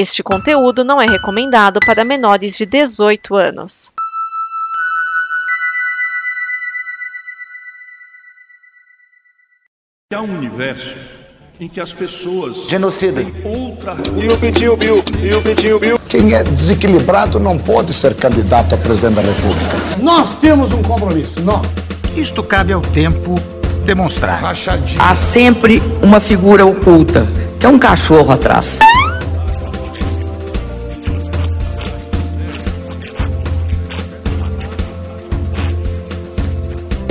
Este conteúdo não é recomendado para menores de 18 anos. Há um universo em que as pessoas Genocida. outra E o Pitinho Bill? E o Pitinho Bill? Quem é desequilibrado não pode ser candidato a presidente da República. Nós temos um compromisso, nós. Isto cabe ao tempo demonstrar. Rachadinho. Há sempre uma figura oculta, que é um cachorro atrás.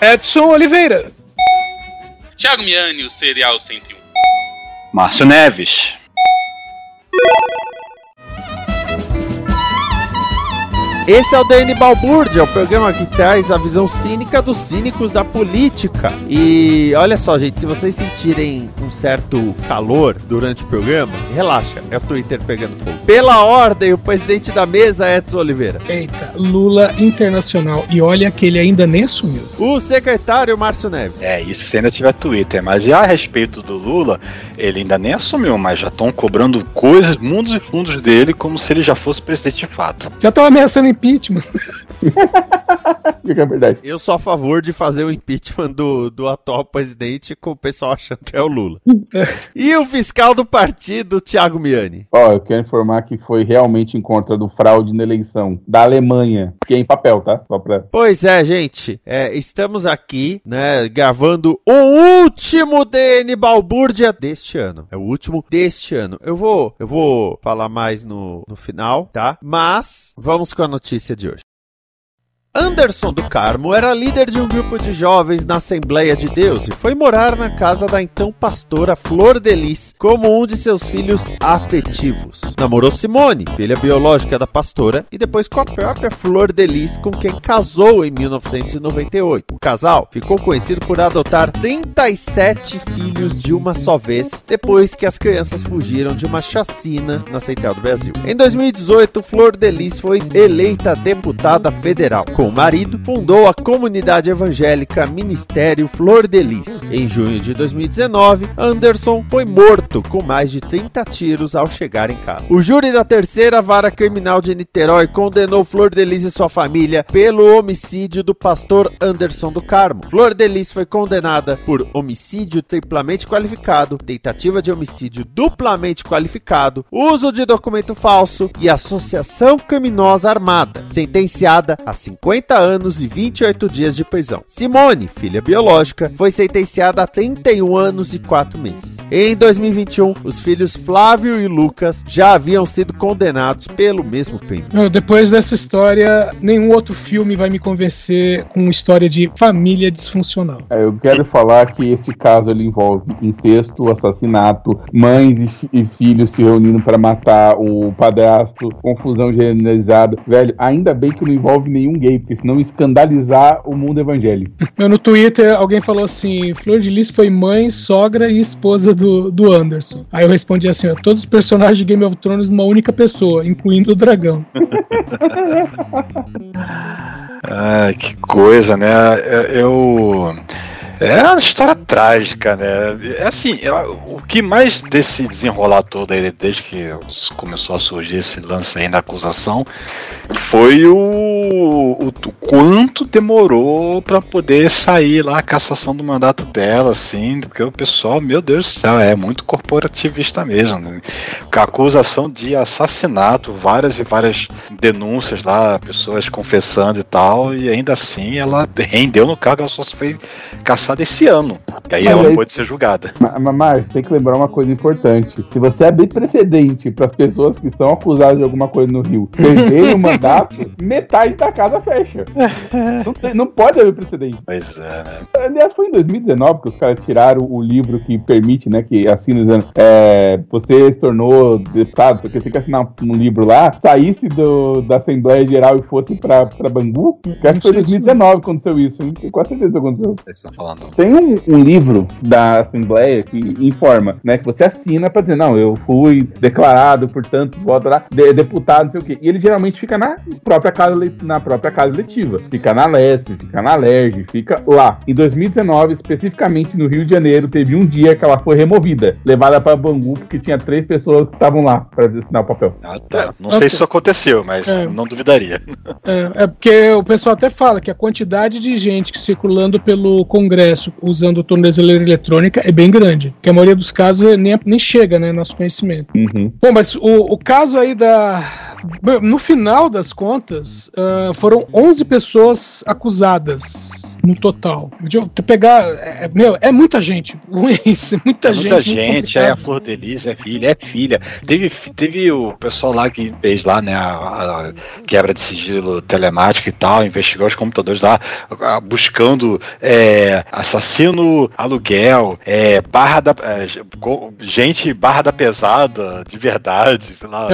Edson Oliveira. Thiago Miani, o Serial 101. Márcio Neves. Esse é o DN Balbúrdia, o programa que traz a visão cínica dos cínicos da política. E olha só, gente, se vocês sentirem um certo calor durante o programa, relaxa, é o Twitter pegando fogo. Pela ordem, o presidente da mesa, Edson Oliveira. Eita, Lula Internacional. E olha que ele ainda nem assumiu. O secretário Márcio Neves. É, isso se ainda tiver Twitter. Mas já a respeito do Lula, ele ainda nem assumiu, mas já estão cobrando coisas, mundos e fundos dele, como se ele já fosse presidente de fato. Já estão ameaçando impeachment. É verdade. Eu sou a favor de fazer o impeachment do, do atual presidente com o pessoal achando que é o Lula. e o fiscal do partido, Thiago Miani. Ó, eu quero informar que foi realmente em contra do fraude na eleição da Alemanha, que é em papel, tá? Só pra... Pois é, gente. É, estamos aqui, né, gravando o último DN Balbúrdia deste ano. É o último deste ano. Eu vou, eu vou falar mais no, no final, tá? Mas vamos com a notícia de hoje. Anderson do Carmo era líder de um grupo de jovens na Assembleia de Deus e foi morar na casa da então pastora Flor Delis como um de seus filhos afetivos. Namorou Simone, filha biológica da pastora, e depois com a própria Flor Delis, com quem casou em 1998. O casal ficou conhecido por adotar 37 filhos de uma só vez, depois que as crianças fugiram de uma chacina na Central do Brasil. Em 2018, Flor Delis foi eleita deputada federal. Com o marido, fundou a comunidade evangélica Ministério Flor de Lis. Em junho de 2019, Anderson foi morto com mais de 30 tiros ao chegar em casa. O júri da terceira vara criminal de Niterói condenou Flor de Lis e sua família pelo homicídio do pastor Anderson do Carmo. Flor de Lis foi condenada por homicídio triplamente qualificado, tentativa de homicídio duplamente qualificado, uso de documento falso e associação criminosa armada, sentenciada a 50 anos e 28 dias de prisão. Simone, filha biológica, foi sentenciada a 31 anos e 4 meses. Em 2021, os filhos Flávio e Lucas já haviam sido condenados pelo mesmo crime. Depois dessa história, nenhum outro filme vai me convencer com história de família disfuncional. É, eu quero falar que esse caso ele envolve incesto, assassinato, mães e, e filhos se reunindo para matar o padrasto, confusão generalizada. Velho, ainda bem que não envolve nenhum gay, porque senão escandalizar o mundo evangélico. No Twitter, alguém falou assim: Flor de Lis foi mãe, sogra e esposa do, do Anderson. Aí eu respondi assim: ó, todos os personagens de Game of Thrones numa única pessoa, incluindo o dragão. Ah, que coisa, né? Eu. É uma história trágica, né? É assim, eu- o que mais desse desenrolar todo aí, desde que começou a surgir esse lance aí da acusação, foi o, o, o quanto demorou pra poder sair lá a cassação do mandato dela, assim, porque o pessoal, meu Deus do céu, é muito corporativista mesmo, né? A acusação de assassinato, várias e várias denúncias lá, pessoas confessando e tal, e ainda assim ela rendeu no cargo, ela só foi caçada lançada esse ano. Que aí Mas ela aí- pode ser julgada. Mas, tem que lembrar uma coisa importante. Se você abrir precedente para as pessoas que são acusadas de alguma coisa no Rio perderem o mandato, metade da casa fecha. Não, tem- não pode haver precedente. Pois é, né? Aliás, foi em 2019 que os caras tiraram o livro que permite, né, que assina dizendo, é, você se tornou deputado, porque você tem que assinar um livro lá, saísse do, da Assembleia Geral e fosse pra, pra Bangu. Acho que foi em 2019 que aconteceu isso, hein? Quase certeza que aconteceu. Você tá falando. Tem um, um livro da Assembleia que informa, né, que você assina pra dizer, não, eu fui declarado, portanto, voto lá, de- deputado, não sei o quê. E ele geralmente fica na própria casa, na própria casa eletiva. Fica na Leste, fica na Lerge, fica lá. Em 2019, especificamente no Rio de Janeiro, teve um dia que ela foi removida, levada pra Bangu, porque tinha três pessoas que estavam lá pra assinar o papel. Ah, tá. Não sei se isso aconteceu, mas É. não duvidaria. É, é porque o pessoal até fala que a quantidade de gente que circulando pelo Congresso usando tornozeleira eletrônica é bem grande. Que a maioria dos casos nem, nem chega, né, nosso conhecimento. Uhum. Bom, mas o, o caso aí da. No final das contas, ah, foram 11 pessoas acusadas no total. De eu te pegar. é- é- meu, é muita gente. Isso, é muita É gente. muita gente, é a. Flor Delis, é filha, é filha. Teve, teve o pessoal lá que fez lá, né, a, a quebra de sigilo telemático e tal, investigou os computadores lá, buscando é, assassino aluguel, é, barra da. é, gente barra da pesada, de verdade, sei lá,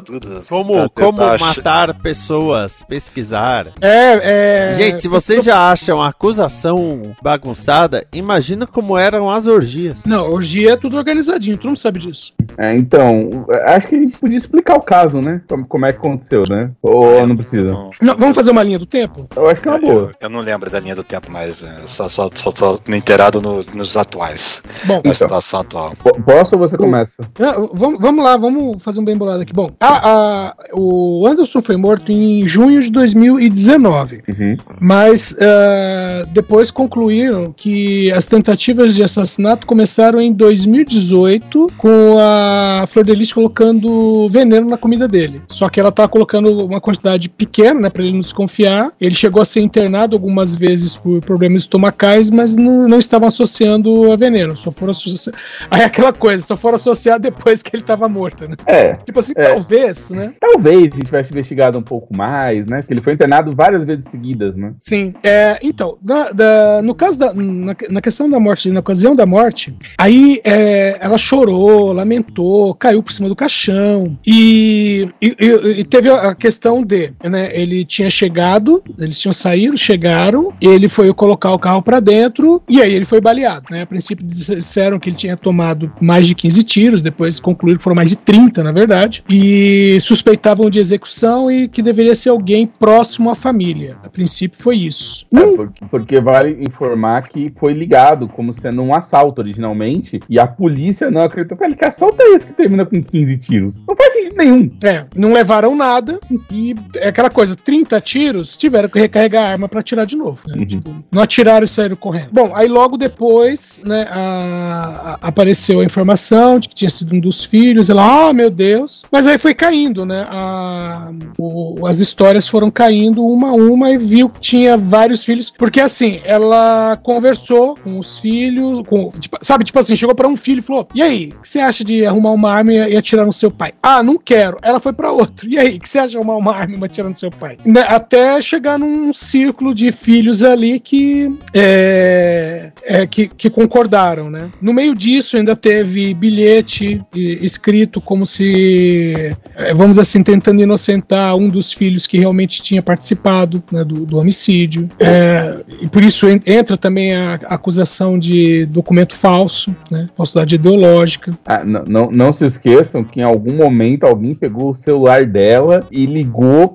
toda. Como, como matar pessoas, pesquisar. É, é. Gente, se vocês já acham a acusação bagunçada, imagina como eram as orgias. Não, orgia é tudo organizadinho, tu não sabe disso. É, então, acho que a gente podia explicar o caso, né? Como, como é que aconteceu, né? Ou não precisa? Não, vamos fazer uma linha do tempo? Eu acho que é uma boa. Eu não lembro da linha do tempo, mas é, só, só, só tô inteirado no- nos atuais. Bom, na então. situação atual. Po- Posso ou você começa? Ah, vamos, vamos lá, vamos fazer um bem bolado aqui. Bom, a- a- o Anderson foi morto em junho de 2019, Uhum. mas ah, depois concluíram que as tentativas de assassinato começaram em 2018 com a Flor de Lis colocando veneno na comida dele. Só que ela estava colocando uma quantidade pequena, né, para ele não desconfiar. Ele chegou a ser internado algumas vezes por problemas estomacais, mas não, não estavam associando a veneno. Só foram associar. Aí é aquela coisa, só foram associar depois que ele estava morto, né? É. Tipo assim, É. talvez, né? Talvez gente tivesse investigado um pouco mais, né? Porque ele foi internado várias vezes seguidas, né? Sim. É, então, da- no caso da. Na, na questão da morte, na ocasião da morte, aí é, ela chorou, lamentou, caiu por cima do caixão. E, e- e- teve a questão de, né? Ele tinha chegado, eles tinham saído, chegaram, ele foi colocar o carro pra dentro e aí ele foi baleado, né? A princípio disseram que ele tinha tomado mais de 15 tiros, depois concluíram que foram mais de 30, na verdade, e suspeitavam de execução e que deveria ser alguém próximo à família. A princípio foi isso. É, porque, porque vale informar que foi ligado como sendo um assalto originalmente e a polícia não acreditou. Cara, que assalto é esse que termina com 15 tiros? Não faz sentido nenhum. É, não levaram nada e é aquela coisa, 30 tiros, tiveram que recarregar a arma pra atirar de novo. né? Tipo, não atiraram e saíram correndo. Bom, aí logo depois, né, a- a- apareceu a informação de que tinha sido um dos filhos. Ela, ah, meu Deus. Mas aí foi caindo, né? A- o- as histórias foram caindo uma a uma e viu que tinha vários filhos. Porque assim, ela conversou com os filhos, com, tipo, sabe, tipo assim, chegou pra um filho e falou: E aí, o que você acha de arrumar uma arma e, e atirar no seu pai? Ah, não quero. Ela foi pra outro. E aí, o que você acha de arrumar uma arma e atirar no seu pai? Né, Até chegar num círculo de filhos ali que, é, é, que, que concordaram, né? No meio disso ainda teve bilhete escrito como se, é, vamos assim, tentando inocentar um dos filhos que realmente tinha participado né, do, do homicídio. É, e por isso en- entra também a, a acusação de documento falso, né? Falsidade ideológica. Ah, não, não, não se esqueçam que em algum momento alguém pegou o celular dela e ligou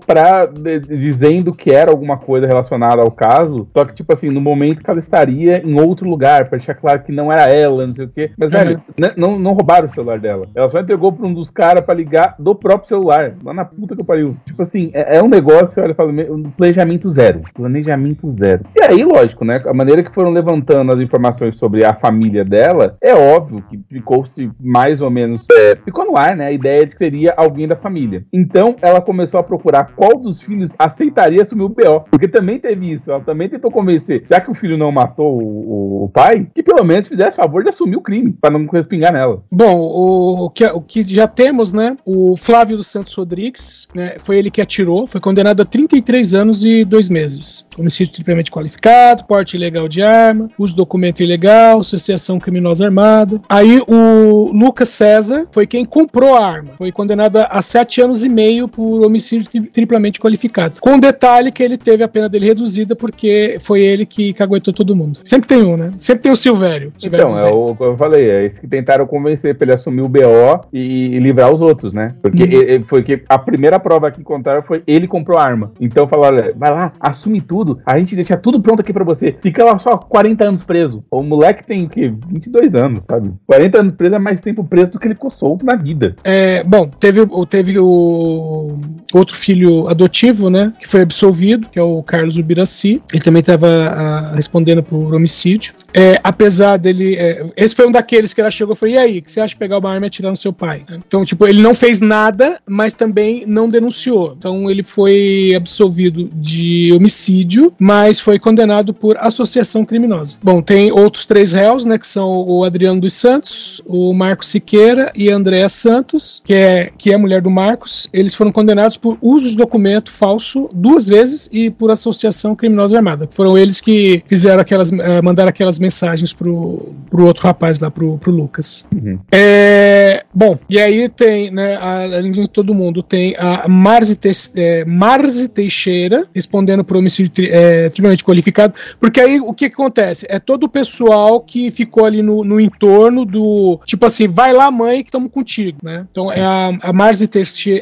de- dizendo que era alguma coisa relacionada ao caso. Só que, tipo assim, no momento que ela estaria em outro lugar, pra deixar claro que não era ela, não sei o quê. Mas, velho, n- não, não roubaram o celular dela. Ela só entregou pra um dos caras pra ligar do próprio celular. Lugar, lá na puta que eu pariu. Tipo assim, é, é um negócio, você olha e fala, planejamento zero. Planejamento zero. E aí, lógico, né? A maneira que foram levantando as informações sobre a família dela, é óbvio que ficou-se mais ou menos. É, ficou no ar, né? A ideia de que seria alguém da família. Então, ela começou a procurar qual dos filhos aceitaria assumir o BO. Porque também teve isso. Ela também tentou convencer, já que o filho não matou o, o pai, que pelo menos fizesse favor de assumir o crime, para não respingar nela. Bom, o, o, que, o que já temos, né? O Flávio dos Santos Rodrigues, né, foi ele que atirou, foi condenado a 33 anos e dois meses. Homicídio triplamente qualificado, porte ilegal de arma, uso de documento ilegal, associação criminosa armada. Aí o Lucas César foi quem comprou a arma. Foi condenado a sete anos e meio por homicídio tri triplamente qualificado. Com o detalhe que ele teve a pena dele reduzida porque foi ele que caguetou todo mundo. Sempre tem um, né? Sempre tem o Silvério. Silvério então, é o que eu falei, é isso que tentaram convencer pra ele assumir o BO e, e livrar os outros, né? Porque uhum. ele, foi que a primeira prova que encontraram foi ele comprou a arma. Então falaram, vai lá, assume tudo, a gente deixa tudo pronto aqui pra você. Fica lá só 40 anos preso. O moleque tem o quê? 22 anos, sabe? 40 anos preso é mais tempo preso do que ele ficou solto na vida. É, bom, teve, teve o outro filho adotivo, né? Que foi absolvido, que é o Carlos Ubiraci. Ele também estava respondendo por homicídio. É, apesar dele. É, esse foi um daqueles que ela chegou e falou: e aí, que você acha de pegar uma arma e atirar no seu pai? Então, tipo, ele não fez nada, mas também não denunciou. Então, ele foi absolvido de homicídio, mas foi condenado por associação criminosa. Bom, tem outros três réus, né? Que são o Adriano dos Santos, o Marcos Siqueira e a Andréa Santos, que é, que é mulher do Marcos. Eles foram condenados por uso de documento falso duas vezes e por associação criminosa armada. Foram eles que fizeram aquelas. Uh, mandaram aquelas mensagens pro, pro outro rapaz lá, pro, pro Lucas. Uhum. É, bom, e aí tem, né, além de todo mundo, tem a Marzi, Te, é, Marzi Teixeira respondendo por homicídio tri, é, qualificado, porque aí o que, acontece? É todo o pessoal que ficou ali no, no entorno do, tipo assim, vai lá mãe que estamos contigo, né? Então é a, a Marzi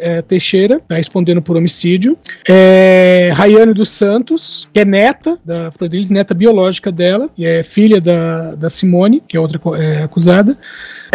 é, Teixeira, tá respondendo por homicídio, é Rayane dos Santos, que é neta da Florilis, neta biológica dela, e é filha da, da Simone, que é outra é, acusada,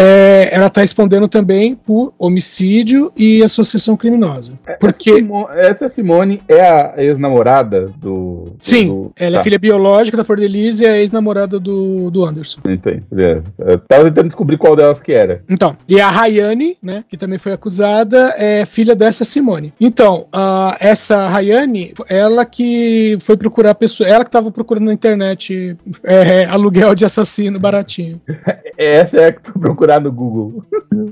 é, ela está respondendo também por homicídio e associação criminosa. É, porque essa Simone, essa Simone é a ex-namorada do. Sim, do... ela tá. é filha biológica da Fordelise e é ex-namorada do, do Anderson. Entendi, beleza. Eu tava tentando descobrir qual delas que era. Então, e a Rayane, né, que também foi acusada, é filha dessa Simone. Então, uh, essa Rayane, ela que foi procurar pessoa, ela que estava procurando na internet é, aluguel de assassino baratinho. essa é a que foi procurar procurar no Google.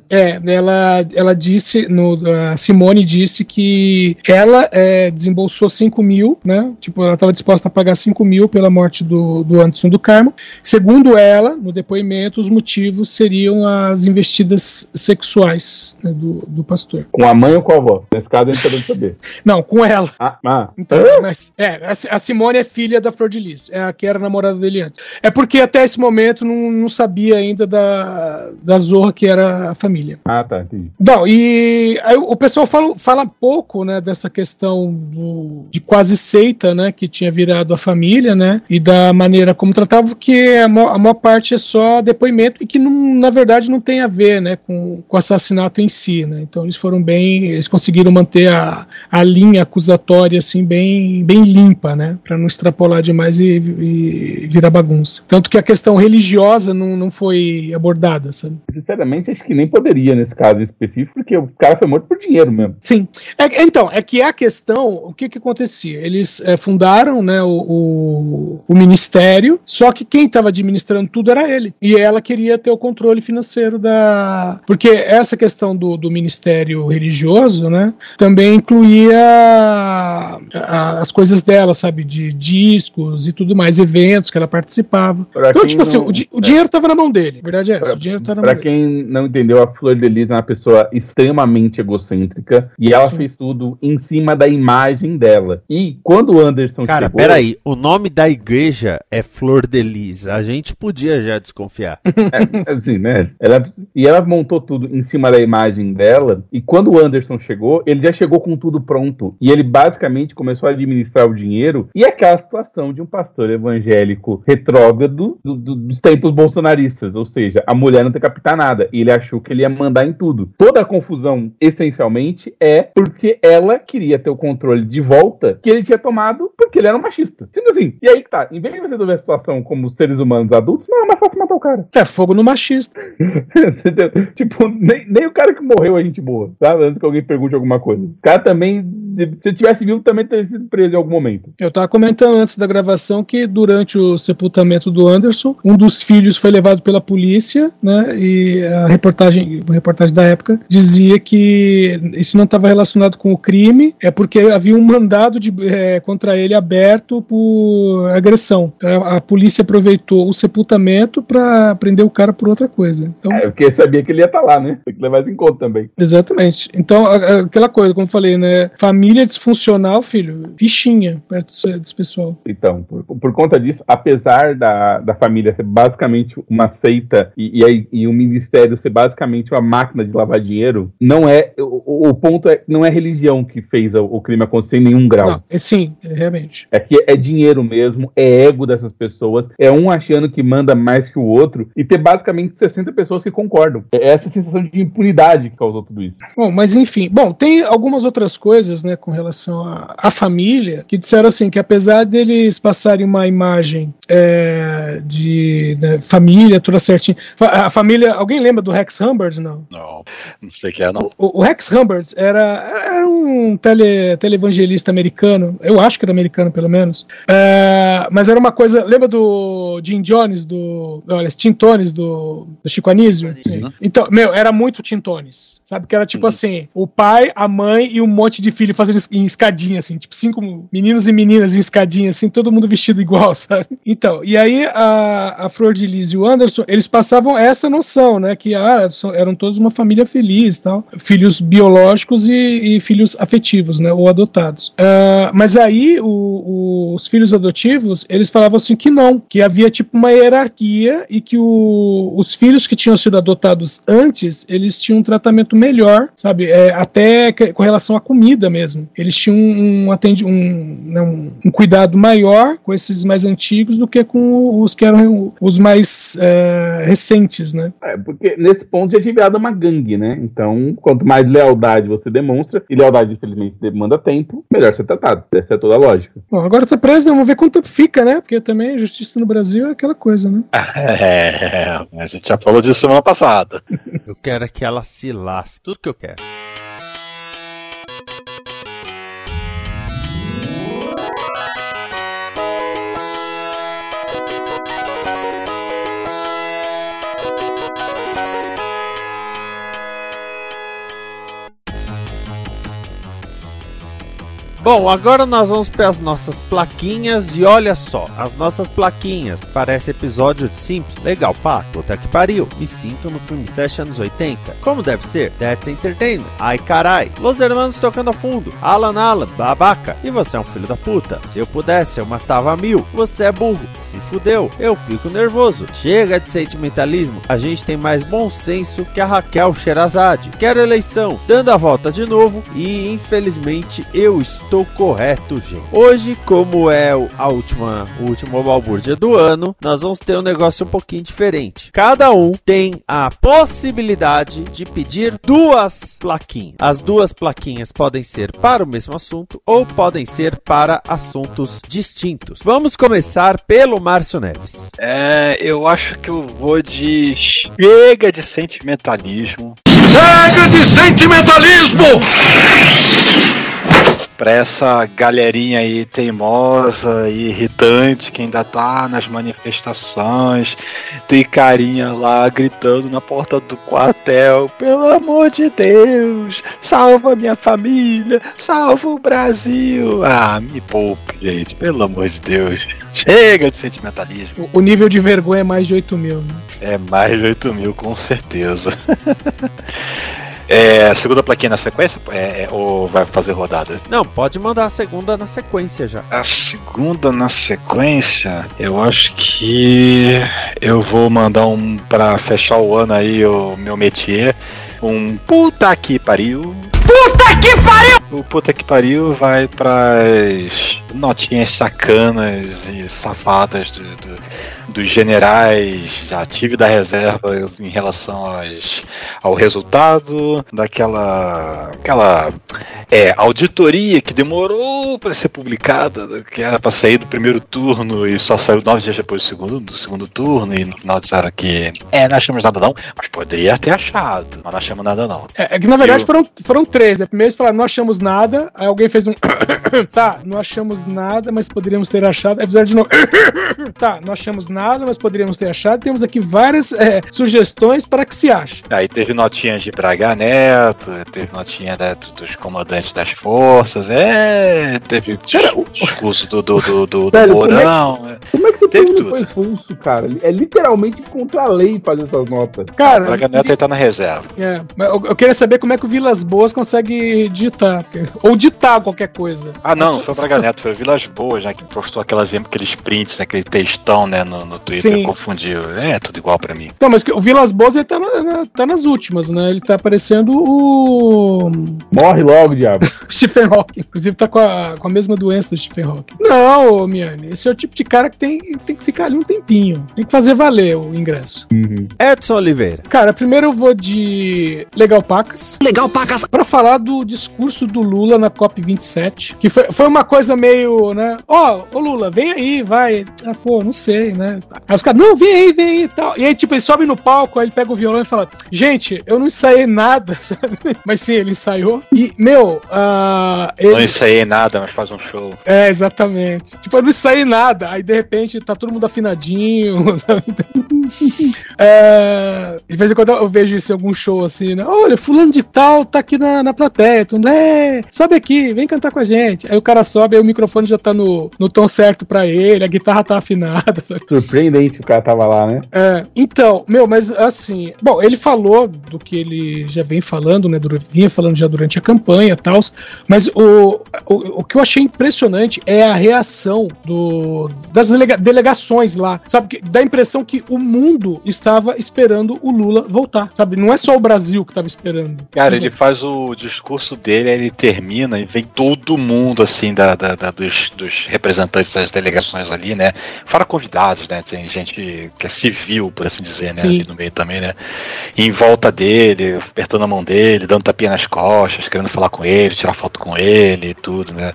É, ela, ela disse, no, a Simone disse que ela é, desembolsou 5 mil, né? Tipo, ela estava disposta a pagar 5 mil pela morte do, do Anderson do Carmo. Segundo ela, no depoimento, os motivos seriam as investidas sexuais né, do, do pastor. Com a mãe ou com a avó? Nesse caso, a gente pode saber. Não, com ela. Ah, ah. Então, mas, é, a Simone é filha da Flor de Lis, é a que era namorada dele antes. É porque até esse momento não, não sabia ainda da, da Zorra que era a família. Ah, tá, entendi. Não, e aí o pessoal fala, fala pouco, né, dessa questão do, de quase seita, né, que tinha virado a família, né, e da maneira como tratava, que a maior, a maior parte é só depoimento e que não, na verdade não tem a ver, né, com, o assassinato em si, né, então eles foram bem, eles conseguiram manter a, a linha acusatória, assim, bem, bem limpa, né, para não extrapolar demais e, e virar bagunça. Tanto que a questão religiosa não, não foi abordada, sabe? Sinceramente, acho que nem poderia nesse caso específico, porque o cara foi morto por dinheiro mesmo. Sim. É, então, é que a questão, o que que acontecia? Eles é, fundaram né, o, o, o, ministério, só que quem estava administrando tudo era ele. E ela queria ter o controle financeiro da. Porque essa questão do, do ministério religioso, né, também incluía a, a, as coisas dela, sabe, de discos e tudo mais, eventos que ela participava. Pra então, tipo assim, não... assim, o, o dinheiro estava na mão dele. A verdade é essa, pra, o dinheiro estava dele. Pra quem não entendeu, a Flor de Lis é uma pessoa extremamente egocêntrica e ela Sim. fez tudo em cima da imagem dela. E quando o Anderson Cara, chegou... peraí, o nome da igreja é Flor de Lis. A gente podia já desconfiar. é, assim, né? Ela, e ela montou tudo em cima da imagem dela. E quando o Anderson chegou, ele já chegou com tudo pronto. E ele basicamente começou a administrar o dinheiro. E aquela situação de um pastor evangélico retrógrado do, do, dos tempos bolsonaristas. Ou seja, a mulher não tem captar nada. E ele achou que ele ia mandar em tudo. Toda a confusão, essencialmente, é porque ela queria ter o controle de volta que ele tinha tomado porque ele era um machista. Simples assim. E aí que tá. Em vez de você resolver a situação como seres humanos adultos, não, é mais fácil matar o cara. É fogo no machista. Tipo, nem, nem o cara que morreu é gente boa, sabe? Antes que alguém pergunte alguma coisa. O cara também, se tivesse vivo, também teria sido preso em algum momento. Eu tava comentando antes da gravação que durante o sepultamento do Anderson, um dos filhos foi levado pela polícia, né? E a reportagem, a reportagem da época dizia que isso não estava relacionado com o crime, é porque havia um mandado de, é, contra ele aberto por agressão. Então, a, a polícia aproveitou o sepultamento para prender o cara por outra coisa. Então, É, porque sabia que ele ia estar lá, né? Tem que levar isso em conta também. Exatamente. Então, aquela coisa, como eu falei, né? Família disfuncional, filho, fichinha perto desse, pessoal. Então, por, por conta disso, apesar da, da família ser basicamente uma seita e, e, e o ministério ser basicamente uma máquina de lavar dinheiro, não é. O, o- o ponto é não é religião que fez o, o crime acontecer em nenhum grau. Não, é, sim, é, realmente. É que é dinheiro mesmo, é ego dessas pessoas, é um achando que manda mais que o outro, e ter basicamente 60 pessoas que concordam. É essa sensação de impunidade que causou tudo isso. Bom, mas enfim. Bom, tem algumas outras coisas, né, com relação à família, que disseram assim, que apesar deles passarem uma imagem é, de né, família, toda certinha. Fa- A família. Alguém lembra do Rex Humbert? Não. Não, não sei que é, não. O, o Rex Humbert era, era um tele, televangelista americano, eu acho que era americano pelo menos, É, mas era uma coisa. Lembra do Jim Jones, do. Olha, Tim Tones, do, do Chico Anísio? Sim. Então, meu, era muito Tim Tones, sabe? Que era tipo assim: o pai, a mãe e um monte de filho fazendo em escadinha, assim, tipo cinco meninos e meninas em escadinha, assim, todo mundo vestido igual, sabe? Então, e aí a, a Flor de Lis e o Anderson, eles passavam essa noção, né? Que ah, eram todos uma família feliz tal. Filhos biológicos e, e filhos afetivos, né? Ou adotados. Ah, mas aí o- o- os filhos adotivos, eles falavam assim que não, que havia tipo uma hierarquia e que o- os filhos que tinham sido adotados antes, eles tinham um tratamento melhor, sabe? É, até com relação à comida mesmo. Eles tinham um, atendi um, né, um, um cuidado maior com esses mais antigos do que com os que eram os mais é, recentes, né? É, porque nesse ponto já tinha virado uma gangue, né? Então, quanto mais lealdade você demonstra, e lealdade, infelizmente, demanda tempo, melhor ser tratado. Essa é toda a lógica. Bom, agora tá preso, né? Vamos ver quanto tempo fica, né? Porque também a justiça no Brasil é aquela coisa, né? É, a gente já falou disso semana passada. Eu quero é que ela se lasque. Tudo que eu quero. Bom, agora nós vamos para as nossas plaquinhas e olha só, as nossas plaquinhas. Parece episódio de Simples. Legal, pá, puta que pariu. Me sinto no filme Teste anos 80. Como deve ser? That's Entertainment. Ai carai. Los Hermanos tocando a fundo. Alan Alan, babaca. E você é um filho da puta. Se eu pudesse, eu matava mil. Você é burro. Se fudeu. Eu fico nervoso. Chega de sentimentalismo. A gente tem mais bom senso que a Raquel Sherazade. Quero eleição. Dando a volta de novo. E infelizmente eu estou correto, gente. Hoje, como é o- a última, o último balbúrdia do ano, nós vamos ter um negócio um pouquinho diferente. Cada um tem a possibilidade de pedir duas plaquinhas. As duas plaquinhas podem ser para o mesmo assunto ou podem ser para assuntos distintos. Vamos começar pelo Márcio Neves. É, eu acho que eu vou de chega de sentimentalismo. Chega de sentimentalismo! Pra essa galerinha aí teimosa e irritante que ainda tá nas manifestações, tem carinha lá gritando na porta do quartel: pelo amor de Deus, salva minha família, salva o Brasil. Ah, me poupe, gente, pelo amor de Deus. Chega de sentimentalismo. O, o nível de vergonha é mais de 8 mil, né? É mais de 8 mil, com certeza. É, segunda plaquinha na sequência? É, é, ou vai fazer rodada? Não, pode mandar a segunda na sequência já. A segunda na sequência, eu acho que eu vou mandar um pra fechar o ano aí, o meu métier. Um puta que pariu. Puta que pariu! O puta que pariu vai pras notinhas sacanas e safadas do, do, dos generais já tive da reserva em relação aos, ao resultado daquela aquela é, auditoria que demorou para ser publicada, que era para sair do primeiro turno e só saiu nove dias depois do segundo, do segundo turno e no final disseram que é, não achamos nada não, mas poderia ter achado, mas não achamos nada não. É, é que na verdade eu... foram, foram três, né? Primeiro eles falaram, não achamos nada, aí alguém fez um tá, não achamos nada, mas poderíamos ter achado, aí fizeram de novo tá, não achamos nada, mas poderíamos ter achado, temos aqui várias é, sugestões para que se ache. Aí teve notinhas de Braga Neto, teve notinha né, dos comandantes das forças, é, teve cara, discurso do, do, do, do, Velho, Mourão. Como é, como é que teve tudo. foi expulso, cara? É literalmente contra a lei fazer essas notas. Cara, o Braga Neto tá na reserva. É, eu, eu queria saber como é que o Vilas Boas consegue ditar, ou ditar qualquer coisa. Ah, não, não foi o Braga Neto, foi o Vilas Boas, né, que postou aquelas, aqueles prints, aquele textão, né, no, no Twitter, Sim. confundiu. É, tudo igual pra mim. Então, mas o Vilas Boas, ele tá, na, na, tá nas últimas, né, ele tá aparecendo o... Morre logo, diabo. Stephen Hawking, inclusive tá com a, com a mesma doença do Stephen Hawking. Não, Miane, esse é o tipo de cara que tem, tem que ficar ali um tempinho. Tem que fazer valer o ingresso. Uhum. Edson Oliveira. Cara, primeiro eu vou de Legal Pacas. Legal Pacas. Pra falar do discurso do Lula na COP27, que foi, foi uma coisa meio, né? Ó, oh, ô Lula, vem aí, vai. Ah, pô, não sei, né? Aí os caras, não, vem aí, vem aí e tal. E aí, tipo, ele sobe no palco, aí ele pega o violão e fala: Gente, eu não ensaiei nada, sabe? Mas sim, ele ensaiou. E, meu, uh, ele... Não ensaiei nada, mas faz um show. É, exatamente. Tipo, eu não ensaiei nada. Aí, de repente, tá todo mundo afinadinho, sabe? é, de vez em quando eu vejo isso em algum show assim, né? Olha, fulano de tal tá aqui na, na plateia. Tu, é, sobe aqui, vem cantar com a gente. Aí o cara sobe, aí o microfone já tá no, no tom certo pra ele, a guitarra tá afinada. Sabe? Surpreendente o cara tava lá, né? É, então, meu, mas assim, bom, ele falou do que ele já vem falando, né? Vinha falando já durante a campanha e tal, mas o, o, o que eu achei impressionante é a reação do, das delega, delegações lá, sabe? Dá a impressão que o mundo estava esperando o Lula voltar, sabe? Não é só o Brasil que estava esperando. Cara, ele faz o discurso dele, ele termina e vem todo mundo, assim, da, da, da dos, dos, representantes das delegações ali, né? Fora convidados, né? Tem gente que é civil, por assim dizer, né? Sim. Ali no meio também, né? E em volta dele, apertando a mão dele, dando tapinha nas costas, querendo falar com ele, tirar foto com ele e tudo, né?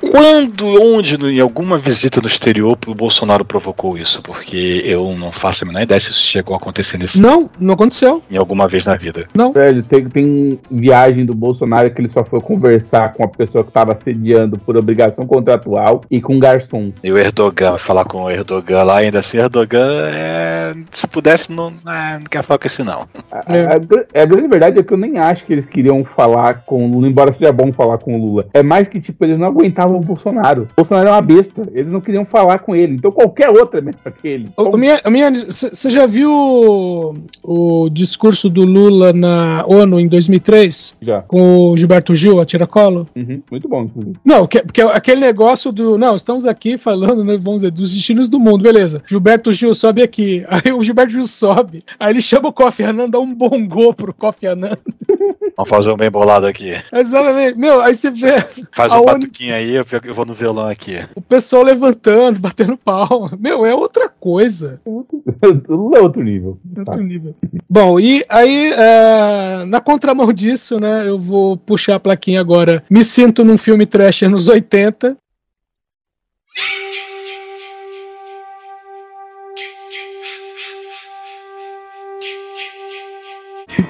Quando, onde, em alguma visita no exterior, o Bolsonaro provocou isso? Porque eu não faço a menor ideia se isso chegou a acontecer nesse. Não, não aconteceu. Em alguma vez na vida. Não. Velho, tem, tem viagem do Bolsonaro que ele só foi conversar com a pessoa que estava sediando por obrigação contratual e com o garçom. E o Erdogan, falar com o Erdogan lá, ainda assim, Erdogan, é, se pudesse, não, é, não quero falar com esse não. A, a, a, grande verdade é que eu nem acho que eles queriam falar com o Lula, embora seja bom falar com o Lula. É mais que, tipo, eles não aguentavam o Bolsonaro. O Bolsonaro é uma besta. Eles não queriam falar com ele. Então qualquer outra é melhor que ele. O, minha, minha, você já viu o, o, discurso do Lula na ONU em 2003? Já. Com o Gilberto Gil, a tiracolo? Uhum, muito bom, inclusive. Não, que, porque aquele negócio do. Não, estamos aqui falando, né, vamos dizer, dos destinos do mundo, beleza. Gilberto Gil sobe aqui. Aí o Gilberto Gil sobe. Aí ele chama o Kofi Annan, dá um bongô pro Kofi Annan. Vamos fazer um bem bolado aqui. Exatamente. Meu, aí você vê. Faz um batuquinho aí, eu vou no violão aqui. O pessoal levantando, batendo palma. Meu, é outra coisa. É outro nível. É outro tá. nível. Bom, e aí, é, na contramão disso, né, eu vou puxar a plaquinha agora. Me sinto num filme trash anos 80.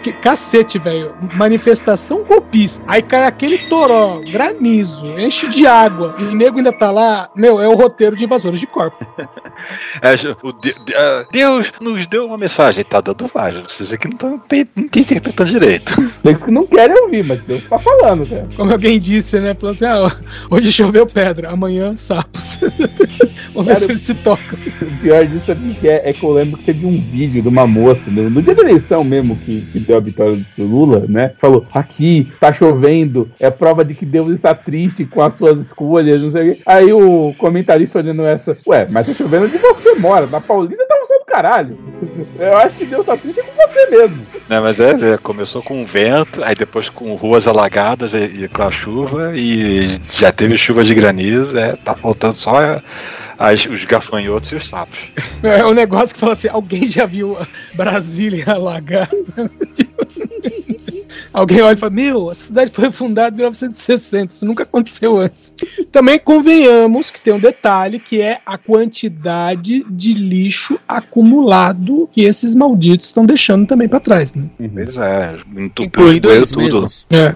Que, cacete, velho. Manifestação golpista. Aí cai aquele toró, granizo, enche de água. E o nego ainda tá lá. Meu, é o roteiro de invasores de corpo. é, o de, de, uh, Deus nos deu uma mensagem. Tá dando vários. Vocês aqui não estão não interpretando direito. Eles que não querem ouvir, mas Deus tá falando, velho. Como alguém disse, né? Falou assim: ah, hoje choveu pedra, amanhã sapos. Vamos ver se eles se tocam. O pior disso é, é que eu lembro que teve um vídeo de uma moça, no dia da eleição mesmo, que, que deu a vitória do Lula, né? Falou: aqui tá chovendo, é prova de que Deus está triste com as suas escolhas, não sei o quê. Aí o comentarista olhando essa, ué, mas tá chovendo onde você mora, na Paulista tá um sol do caralho. Eu acho que Deus tá triste com você mesmo. Não, mas é, é, começou com o vento, aí depois com ruas alagadas e, e, com a chuva, e já teve chuva de granizo, é, tá faltando só as, os gafanhotos e os sapos. É um negócio que fala assim: alguém já viu Brasília alagar? Alguém olha e fala: Meu, a cidade foi fundada em 1960, isso nunca aconteceu antes. Também convenhamos que tem um detalhe que é a quantidade de lixo acumulado que esses malditos estão deixando também para trás, né? Pois é, entupiu os bueiros tudo. É.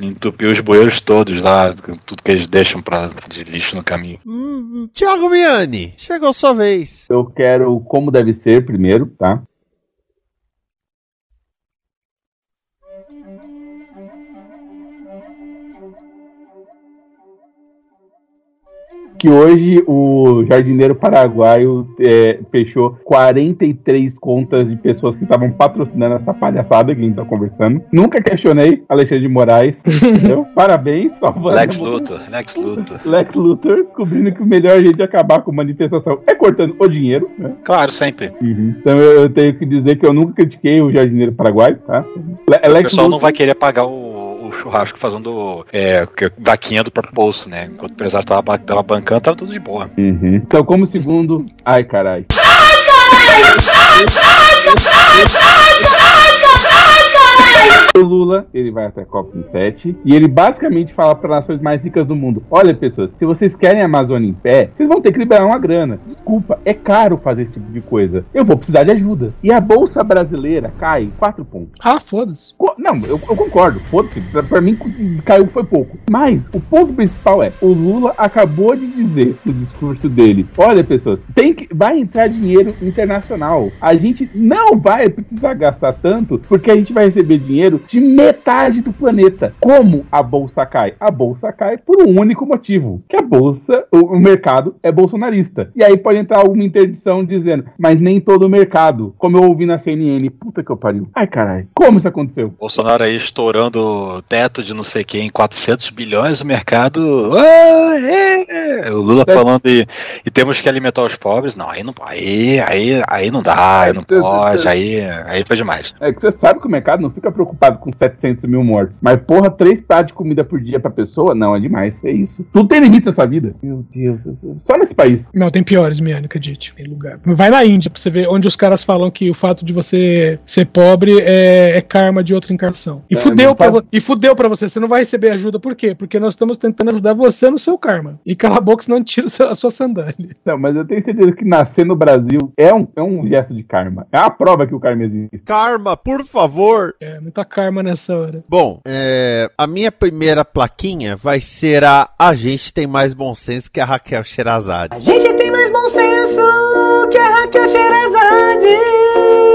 Entupiu os bueiros todos lá, tudo que eles deixam pra, de lixo no caminho. Hum, Thiago Miani, chegou sua vez. Eu quero como deve ser primeiro, tá? Que hoje o jardineiro paraguaio é, fechou 43 contas de pessoas que estavam patrocinando essa palhaçada que a gente tá conversando. Nunca questionei Alexandre de Moraes. entendeu? Parabéns, Lex Luthor, Lex Luthor. Lex Luthor descobrindo que o melhor jeito de acabar com manifestação é cortando o dinheiro, né? Claro, sempre. Uhum. Então eu, eu tenho que dizer que eu nunca critiquei o jardineiro paraguaio, tá? Le- O Lex pessoal não Luthor- vai querer pagar o, o churrasco fazendo é, que- vaquinha do próprio bolso, né? Enquanto o empresário tava, tava bancando, tava tudo de boa. Uhum. Então, como segundo. Ai, caralho. O Lula, ele vai até a COP27 e ele basicamente fala para nações mais ricas do mundo: Olha, pessoas, se vocês querem a Amazônia em pé, vocês vão ter que liberar uma grana. Desculpa, é caro fazer esse tipo de coisa. Eu vou precisar de ajuda. E a Bolsa Brasileira cai 4 pontos. Ah, foda-se. Não, eu, eu concordo, foda-se. Pra, pra mim, caiu foi pouco. Mas o ponto principal é: o Lula acabou de dizer no discurso dele: olha, pessoas, tem que, vai entrar dinheiro internacional. A gente não vai precisar gastar tanto porque a gente vai receber dinheiro de metade do planeta. Como a bolsa cai? A bolsa cai por um único motivo: que a bolsa, o, mercado é bolsonarista. E aí pode entrar alguma interdição dizendo, mas nem todo o mercado. Como eu ouvi na CNN, puta que eu pariu. Ai, caralho, como isso aconteceu? Bolsonaro aí estourando teto de não sei quem em 400 bilhões, o mercado. é, é. O Lula falando e, e temos que alimentar os pobres. Não, aí não aí, aí, aí não dá, aí não pode, aí, aí foi demais. É que você sabe que o mercado não fica preocupado com 700 mil mortos. Mas, porra, três pratos de comida por dia pra pessoa? Não, é demais. É isso. Tudo tem limite nessa vida. Meu Deus. Só nesse país. Não, tem piores, Miane, acredite. Tem lugar. Vai na Índia pra você ver onde os caras falam que o fato de você ser pobre é, é karma de outra encarnação. E, É, fudeu pra, e fudeu pra você. Você não vai receber ajuda. Por quê? Porque nós estamos tentando ajudar você no seu karma. E cala a boca, senão tira a sua sandália. Não, mas eu tenho certeza que nascer no Brasil é um, é um gesto de karma. É uma prova que o karma existe. Karma, por favor. É, muita karma nessa hora. Bom, é, a minha primeira plaquinha vai ser a A gente tem mais bom senso que a Raquel Sherazade. A gente tem mais bom senso que a Raquel Sherazade.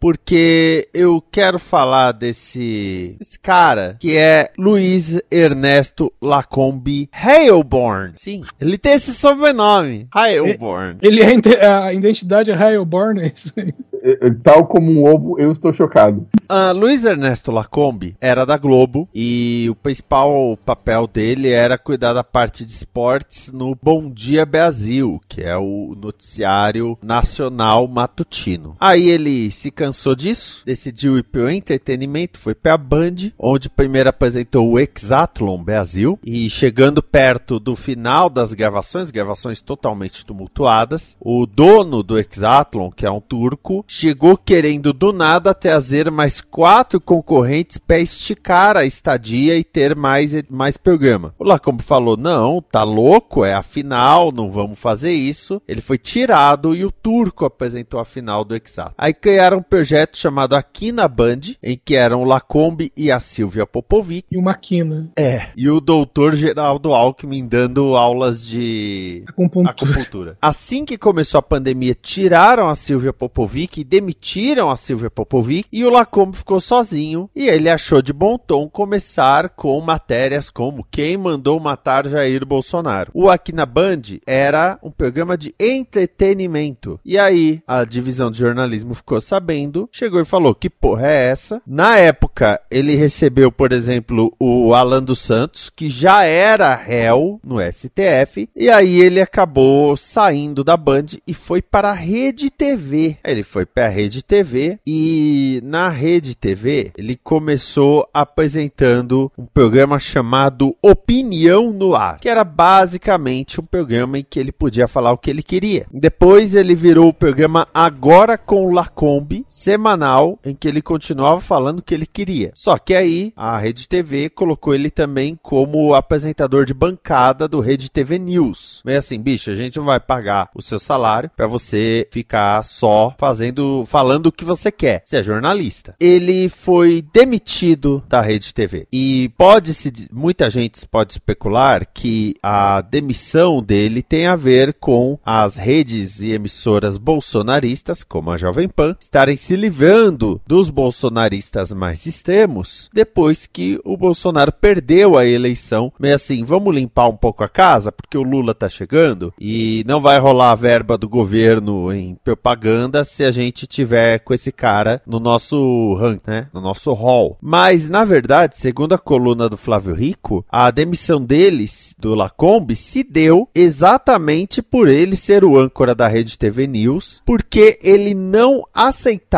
Porque eu quero falar desse, cara que é Luiz Ernesto Lacombe Haleborn. Sim, ele tem esse sobrenome, Haleborn. Ele é a identidade é Heilborn, é isso aí. É, é, Tal como um ovo, eu estou chocado. Ah, Luiz Ernesto Lacombe era da Globo e o principal papel dele era cuidar da parte de esportes no Bom Dia Brasil, que é o noticiário nacional matutino. Aí ele se cansou disso, decidiu ir pro entretenimento, foi pra Band, onde primeiro apresentou o Exatlon Brasil e chegando perto do final das gravações, gravações totalmente tumultuadas, o dono do Exatlon, que é um turco, chegou querendo do nada trazer mais quatro concorrentes para esticar a estadia e ter mais, mais programa. O Lacombe falou: não, tá louco, é a final, não vamos fazer isso. Ele foi tirado e o turco apresentou a final do Exato. Aí criaram um projeto chamado Aqui na Band, em que eram o Lacombe e a Silvia Popovic. E o Maquina. É, e o doutor Geraldo Alckmin dando aulas de Acupuntura. acupuntura. Assim que começou a pandemia, tiraram a Silvia Popovic e demitiram a Silvia Popovic e o Lacombe ficou sozinho e ele achou de bom tom começar com matérias como Quem Mandou Matar Jair Bolsonaro. O Aqui na Band era um programa de entretenimento. E aí a divisão de jornalismo ficou sabendo fazendo, chegou e falou: que porra é essa? Na época, ele recebeu, por exemplo, o Alan dos Santos, que já era réu no STF, e aí ele acabou saindo da Band e foi para a Rede TV. Ele foi para a Rede TV e na Rede TV ele começou apresentando um programa chamado Opinião no Ar, que era basicamente um programa em que ele podia falar o que ele queria. Depois ele virou o programa Agora com Lacombe, semanal, em que ele continuava falando o que ele queria. Só que aí a Rede TV colocou ele também como apresentador de bancada do Rede TV News. Meio assim, bicho, a gente vai pagar o seu salário para você ficar só fazendo, falando o que você quer. Você é jornalista. Ele foi demitido da Rede TV. E pode se muita gente pode especular que a demissão dele tem a ver com as redes e emissoras bolsonaristas, como a Jovem Pan, estarem se livrando dos bolsonaristas mais extremos depois que o Bolsonaro perdeu a eleição. Meio assim, vamos limpar um pouco a casa porque o Lula tá chegando e não vai rolar a verba do governo em propaganda se a gente tiver com esse cara no nosso rank, né? No nosso hall. Mas na verdade, segundo a coluna do Flávio Rico, a demissão deles do Lacombe se deu exatamente por ele ser o âncora da Rede TV News, porque ele não aceitava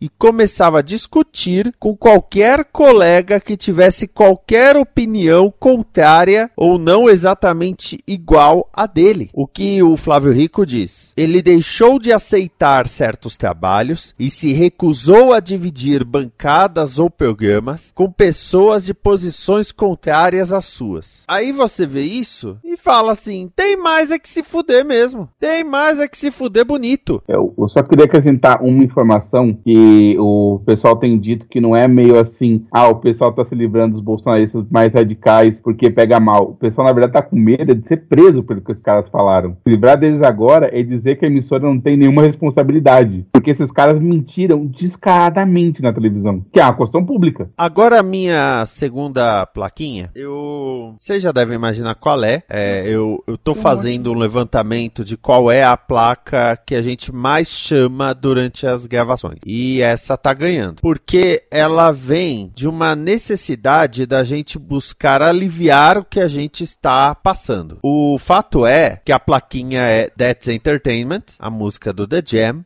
e começava a discutir com qualquer colega que tivesse qualquer opinião contrária ou não exatamente igual a dele. O que o Flávio Rico diz? Ele deixou de aceitar certos trabalhos e se recusou a dividir bancadas ou programas com pessoas de posições contrárias às suas. Aí você vê isso e fala assim: tem mais é que se fuder mesmo. Tem mais é que se fuder bonito. Eu só queria acrescentar uma informação que o pessoal tem dito que não é meio assim, ah, o pessoal tá se livrando dos bolsonaristas mais radicais porque pega mal. O pessoal, na verdade, tá com medo de ser preso pelo que os caras falaram. Se livrar deles agora é dizer que a emissora não tem nenhuma responsabilidade. Porque esses caras mentiram descaradamente na televisão, que é uma questão pública. Agora a minha segunda plaquinha, eu... Vocês já devem imaginar qual é. é eu, eu tô fazendo um levantamento de qual é a placa que a gente mais chama durante as gravações. E essa tá ganhando. Porque ela vem de uma necessidade da gente buscar aliviar o que a gente está passando. O fato é que a plaquinha é That's Entertainment, a música do The Jam.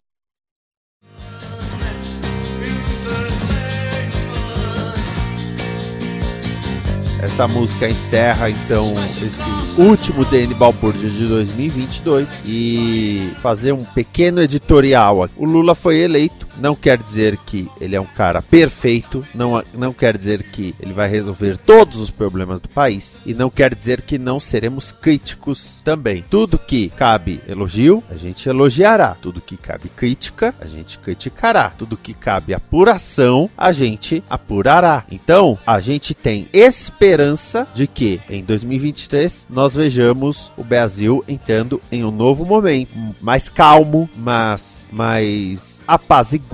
Essa música encerra então esse último DN Balbúrdia de 2022 e fazer um pequeno editorial. O Lula foi eleito, não quer dizer que ele é um cara perfeito, não, não quer dizer que ele vai resolver todos os problemas do país e não quer dizer que não seremos críticos também. Tudo que cabe elogio, a gente elogiará. Tudo que cabe crítica, a gente criticará. Tudo que cabe apuração, a gente apurará. Então, a gente tem esperança de que em 2023 nós vejamos o Brasil entrando em um novo momento, mais calmo, mas mais apaziguado,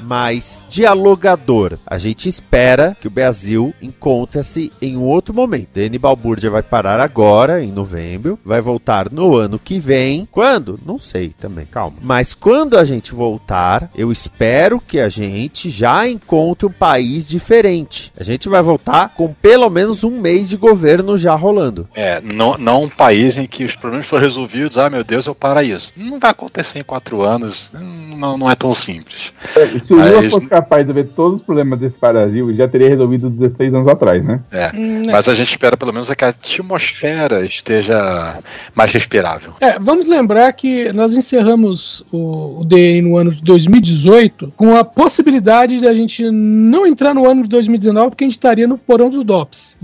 mais dialogador. A gente espera que o Brasil encontre-se em um outro momento. Dani Balbúrdia vai parar agora, em novembro, vai voltar no ano que vem. Quando? Não sei também, calma. Mas quando a gente voltar, eu espero que a gente já encontre um país diferente. A gente vai voltar com pelo menos um mês de governo já rolando. É, não, não um país em que os problemas foram resolvidos, ah meu Deus, é o paraíso. Não vai acontecer em quatro anos, não, não é tão simples. É, se o Lula fosse capaz de ver todos os problemas desse Brasil, já teria resolvido 16 anos atrás, né? É, mas a gente espera pelo menos que a atmosfera esteja mais respirável. É, vamos lembrar que nós encerramos o, o DN no ano de 2018 com a possibilidade de a gente não entrar no ano de 2019 porque a gente estaria no porão do DOPS.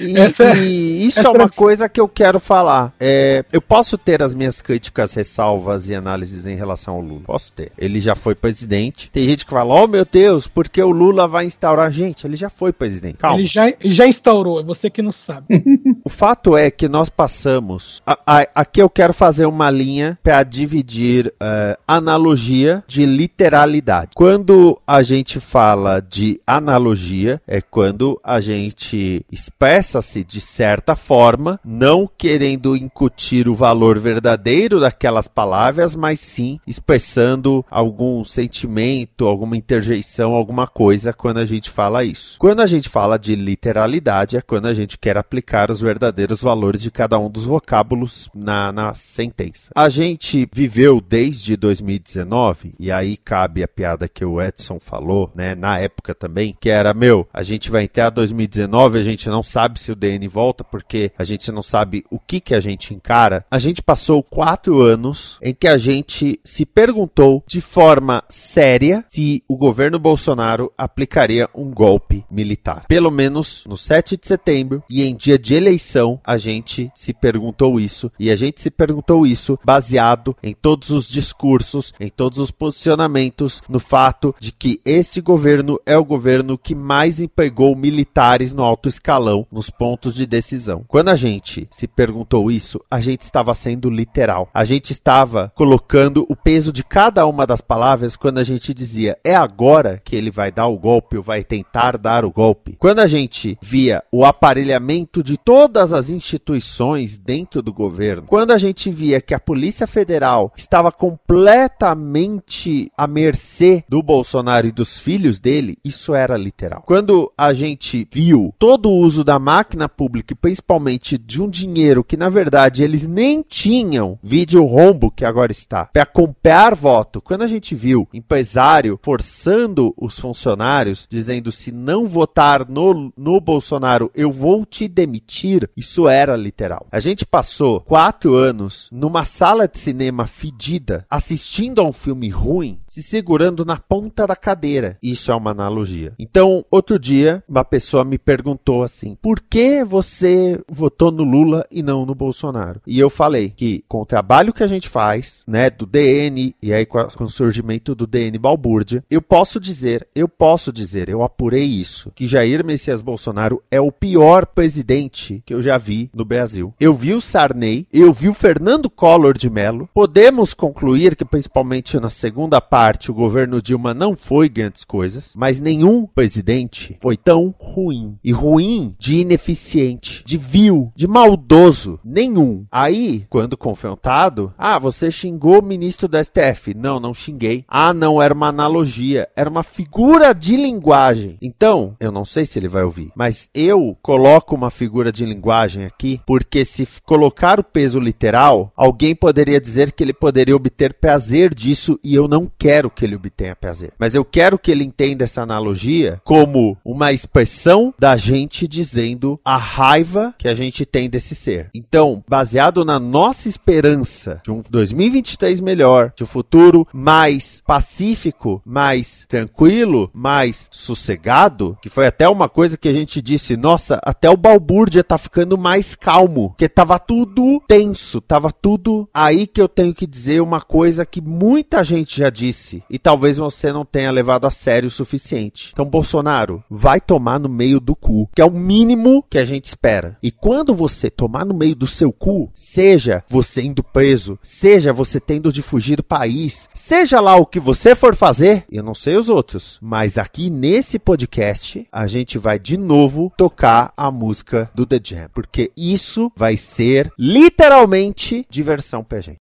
E, essa, e isso é uma coisa que eu quero falar. É, eu posso ter as minhas críticas, ressalvas e análises em relação ao Lula. Posso ter. Ele já foi presidente. Tem gente que fala, oh meu Deus, porque o Lula vai instaurar. Gente, ele já foi presidente. Calma. Ele já, já instaurou, é você que não sabe. O fato é que nós passamos. a- a- aqui eu quero fazer uma linha para dividir eh, analogia de literalidade. Quando a gente fala de analogia, é quando a gente expressa-se de certa forma, não querendo incutir o valor verdadeiro daquelas palavras, mas sim expressando algum sentimento, alguma interjeição, alguma coisa quando a gente fala isso. Quando a gente fala de literalidade, é quando a gente quer aplicar os verdadeiros valores de cada um dos vocábulos na, na sentença. A gente viveu desde 2019, e aí cabe a piada que o Edson falou, né, na época também, que era, meu, a gente vai entrar 2019, a gente não sabe se o DN volta, porque a gente não sabe o que que a gente encara. A gente passou quatro anos em que a gente se perguntou de forma séria se o governo Bolsonaro aplicaria um golpe militar. Pelo menos no 7 de setembro e em dia de eleição, a gente se perguntou isso. E a gente se perguntou isso baseado em todos os discursos, em todos os posicionamentos, no fato de que esse governo é o governo que mais empregou militares no alto escalão, nos pontos de decisão. Quando a gente se perguntou isso, a gente estava sendo literal. A gente estava colocando o peso de cada uma das palavras quando a gente dizia é agora que ele vai dar o golpe ou vai tentar dar o golpe. Quando a gente via o aparelhamento de todas as instituições dentro do governo, quando a gente via que a Polícia Federal estava completamente à mercê do Bolsonaro e dos filhos dele, isso era literal. Quando a gente viu todo o uso da máquina pública, e principalmente de um dinheiro que na verdade eles nem tinham, vídeo rombo que agora está, para comprar voto, quando a gente viu empresário forçando os funcionários, dizendo se não votar no, no Bolsonaro, eu vou te demitir, isso era literal. A gente passou quatro anos numa sala de cinema fedida, assistindo a um filme ruim, se segurando na ponta da cadeira. Isso é uma analogia. Então, outro dia, uma pessoa me perguntou assim: por que você votou no Lula e não no Bolsonaro? E eu falei que com o trabalho que a gente faz, né, do DN, e aí com, o surgimento do DN Balbúrdia, eu posso dizer, eu posso dizer, eu apurei isso, que Jair Messias Bolsonaro é o pior presidente que eu já vi no Brasil. Eu vi o Sarney, eu vi o Fernando Collor de Mello. Podemos concluir que, principalmente na segunda parte, o governo Dilma não foi grandes coisas, mas nenhum presidente foi tão ruim. E ruim de ineficiente, de vil, de maldoso. Nenhum. Aí, quando confrontado, ah, você xingou o ministro do STF. Não, não xinguei. Ah, não, era uma analogia, era uma figura de linguagem. Então, eu não sei se ele vai ouvir, mas eu coloco uma figura de linguagem aqui, porque se colocar o peso literal, alguém poderia dizer que ele poderia obter prazer disso e eu não quero que ele obtenha prazer. Mas eu quero que ele entenda essa analogia como uma expressão da gente dizendo a raiva que a gente tem desse ser. Então, baseado na nossa esperança de um 2023 melhor, de um futuro mais pacífico, mais tranquilo, mais sossegado, que foi até uma coisa que a gente disse, nossa, até o Balbúrdia tá ficando mais calmo, porque tava tudo tenso, tava tudo aí que eu tenho que dizer uma coisa que muita gente já disse e talvez você não tenha levado a sério o suficiente. Então, Bolsonaro, vai tomar no meio do cu, que é o mínimo que a gente espera. E quando você tomar no meio do seu cu, seja você indo preso, seja você tendo de fugir do país, seja lá o que você for fazer, eu não sei os outros, mas aqui nesse podcast a gente vai de novo tocar a música do Jam, porque isso vai ser literalmente diversão pra gente.